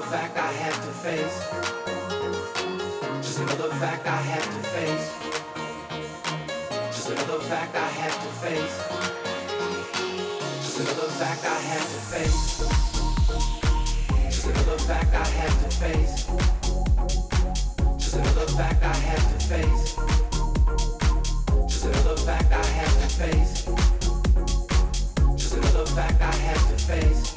another fact I had to face. Just another fact I have to face. Just another fact I have to face. Just another fact I have to face. Just another fact I have to face. Just another fact I have to face. Just another fact I have to face. Just another fact I have to face.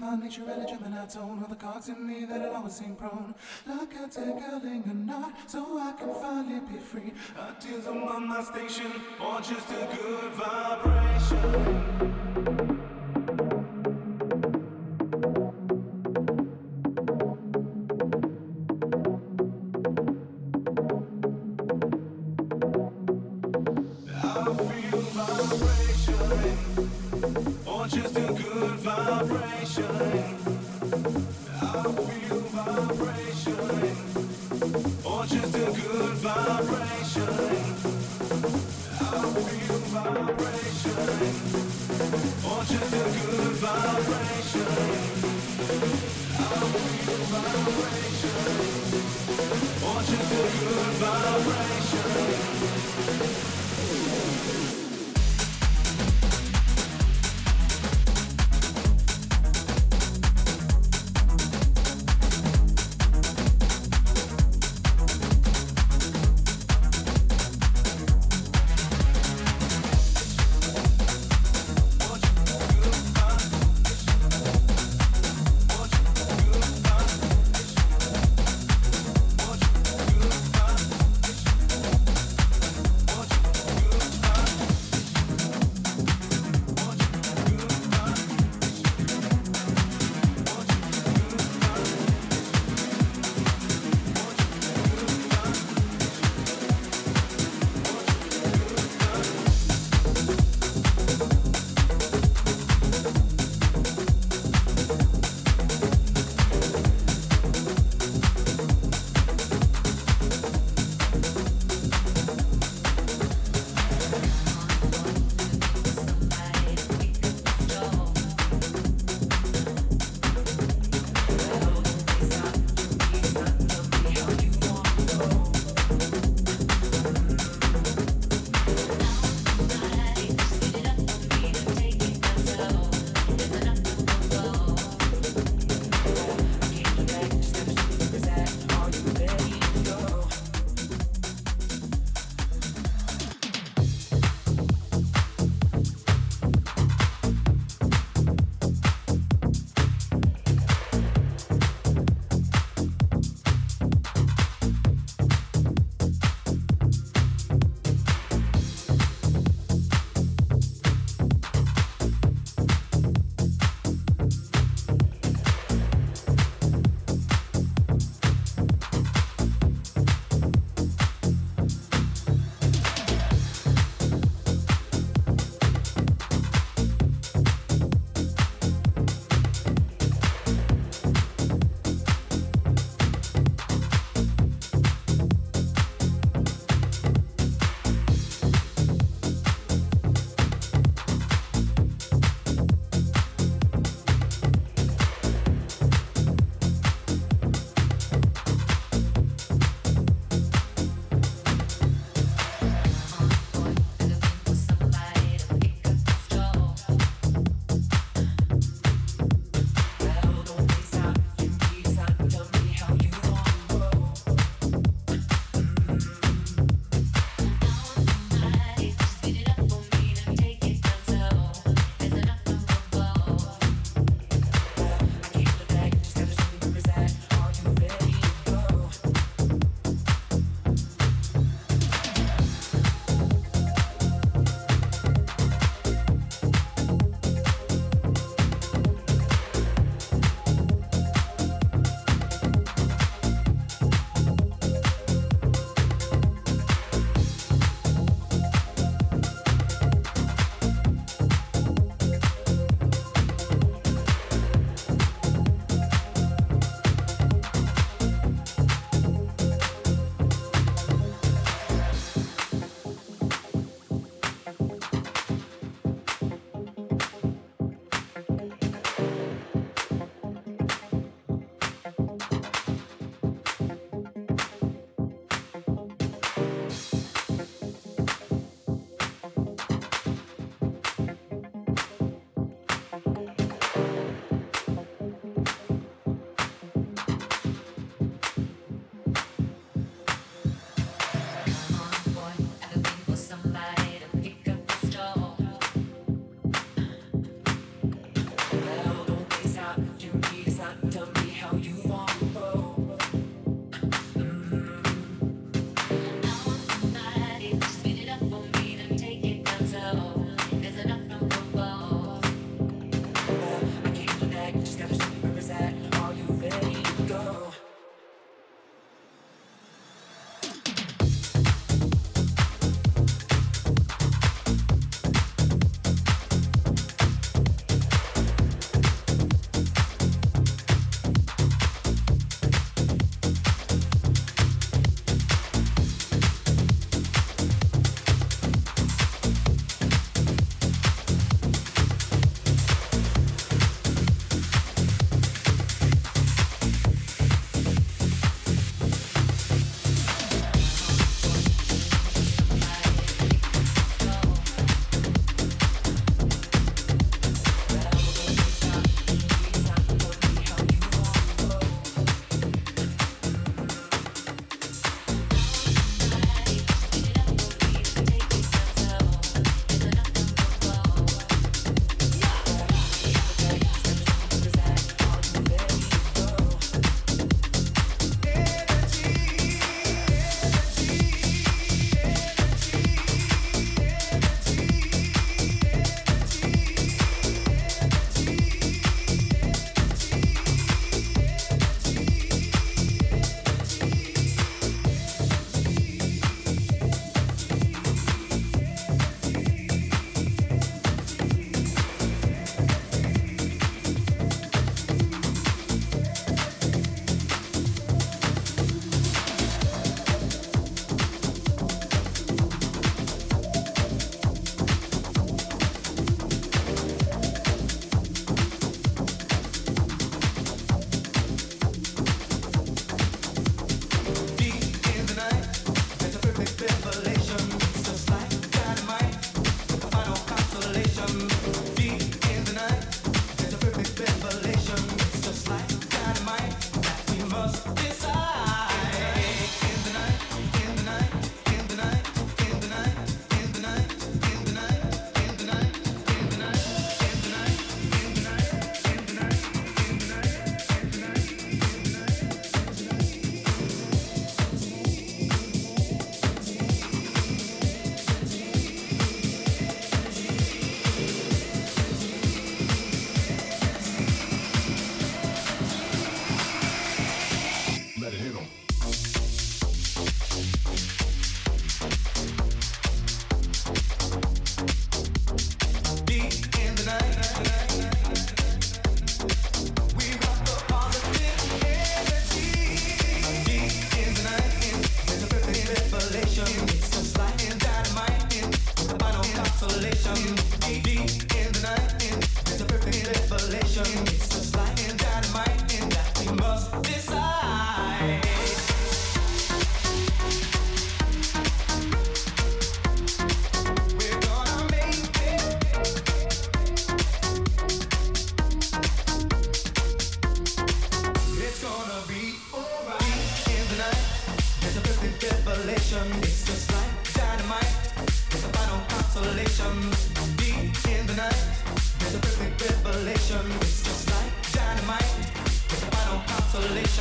My nature you really Gemini-tone All the cogs in me that had always seemed prone. Like I take a knot so I can finally be free. Ideas on my station or just a good vibration.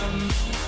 one.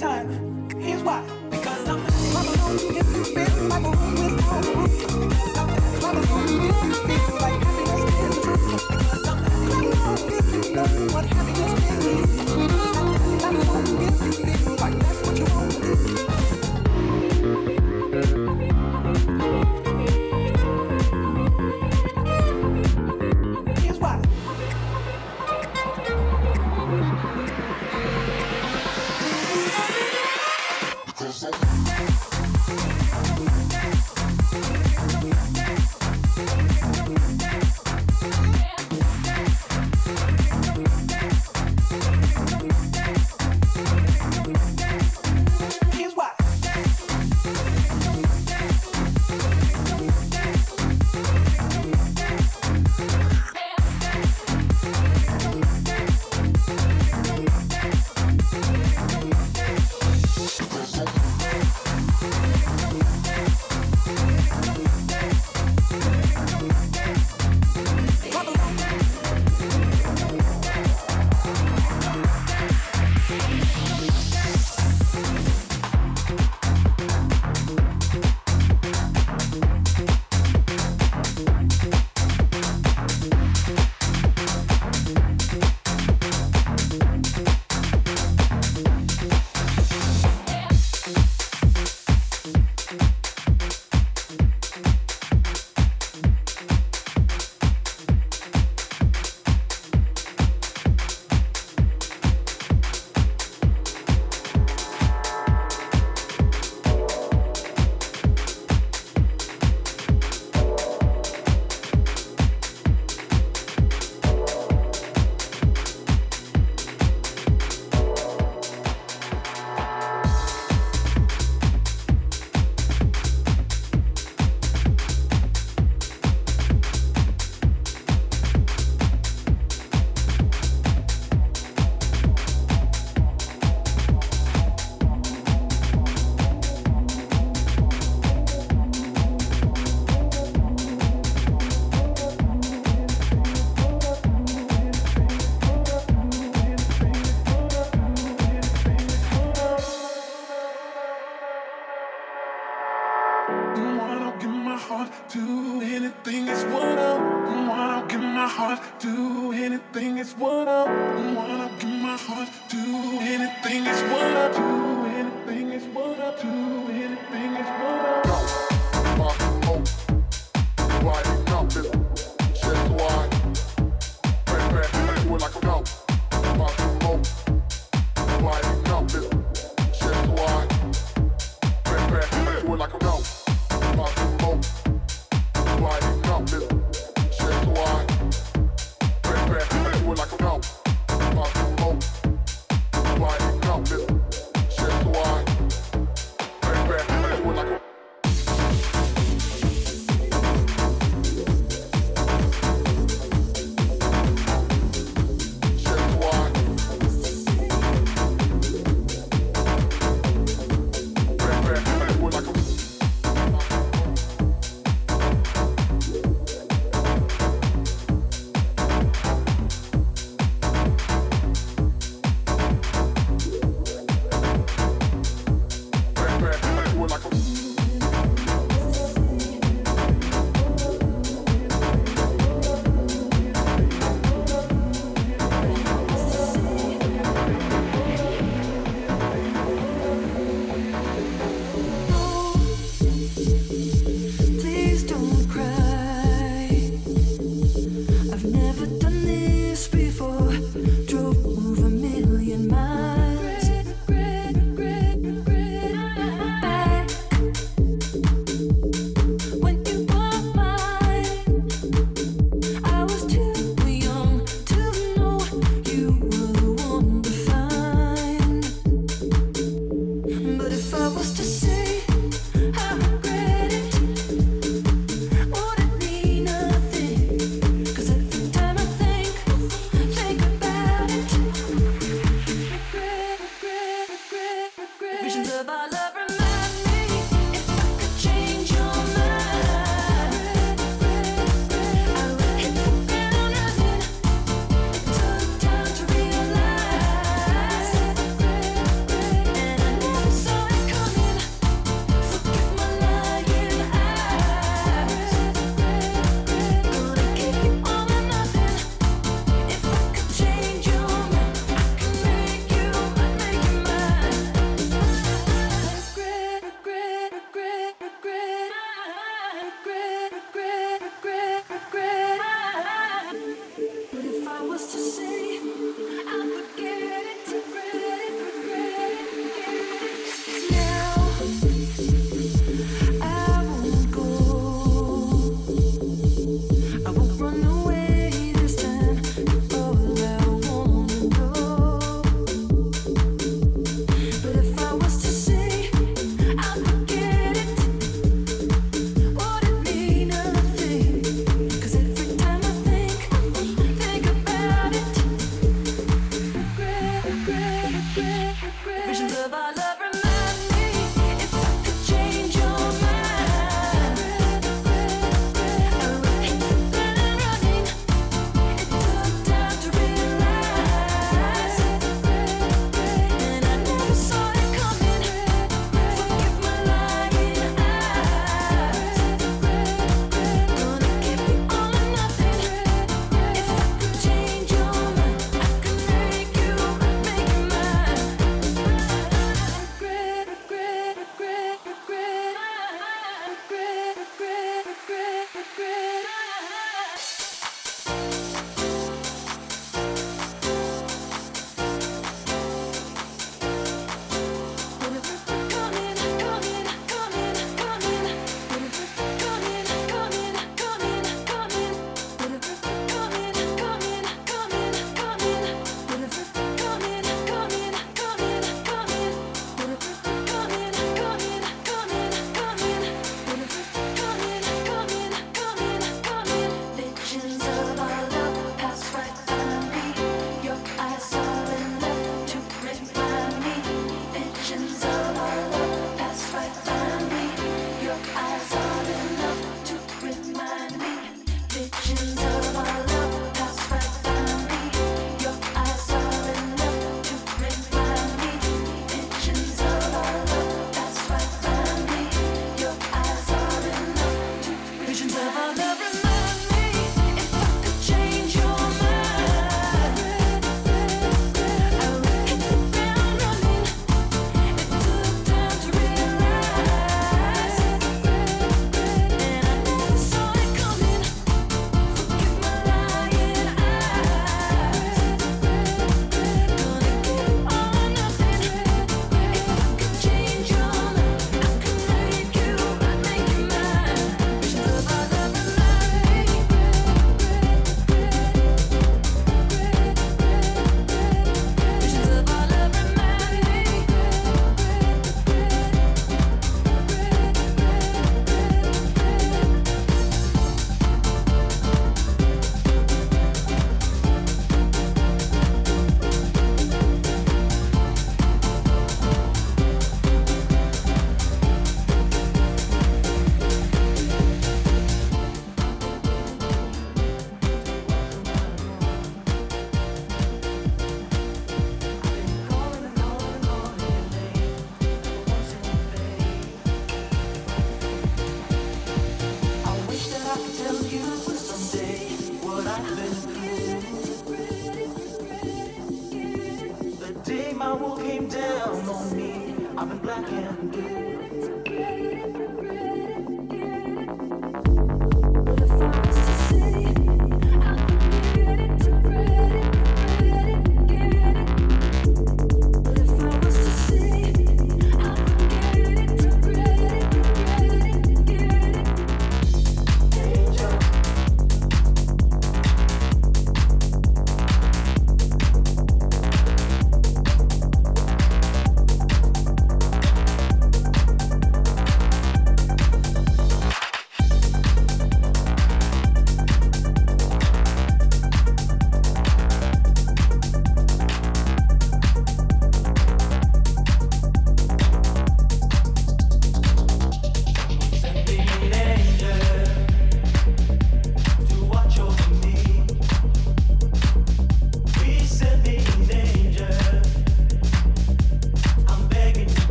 Time.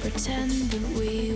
Pretend that we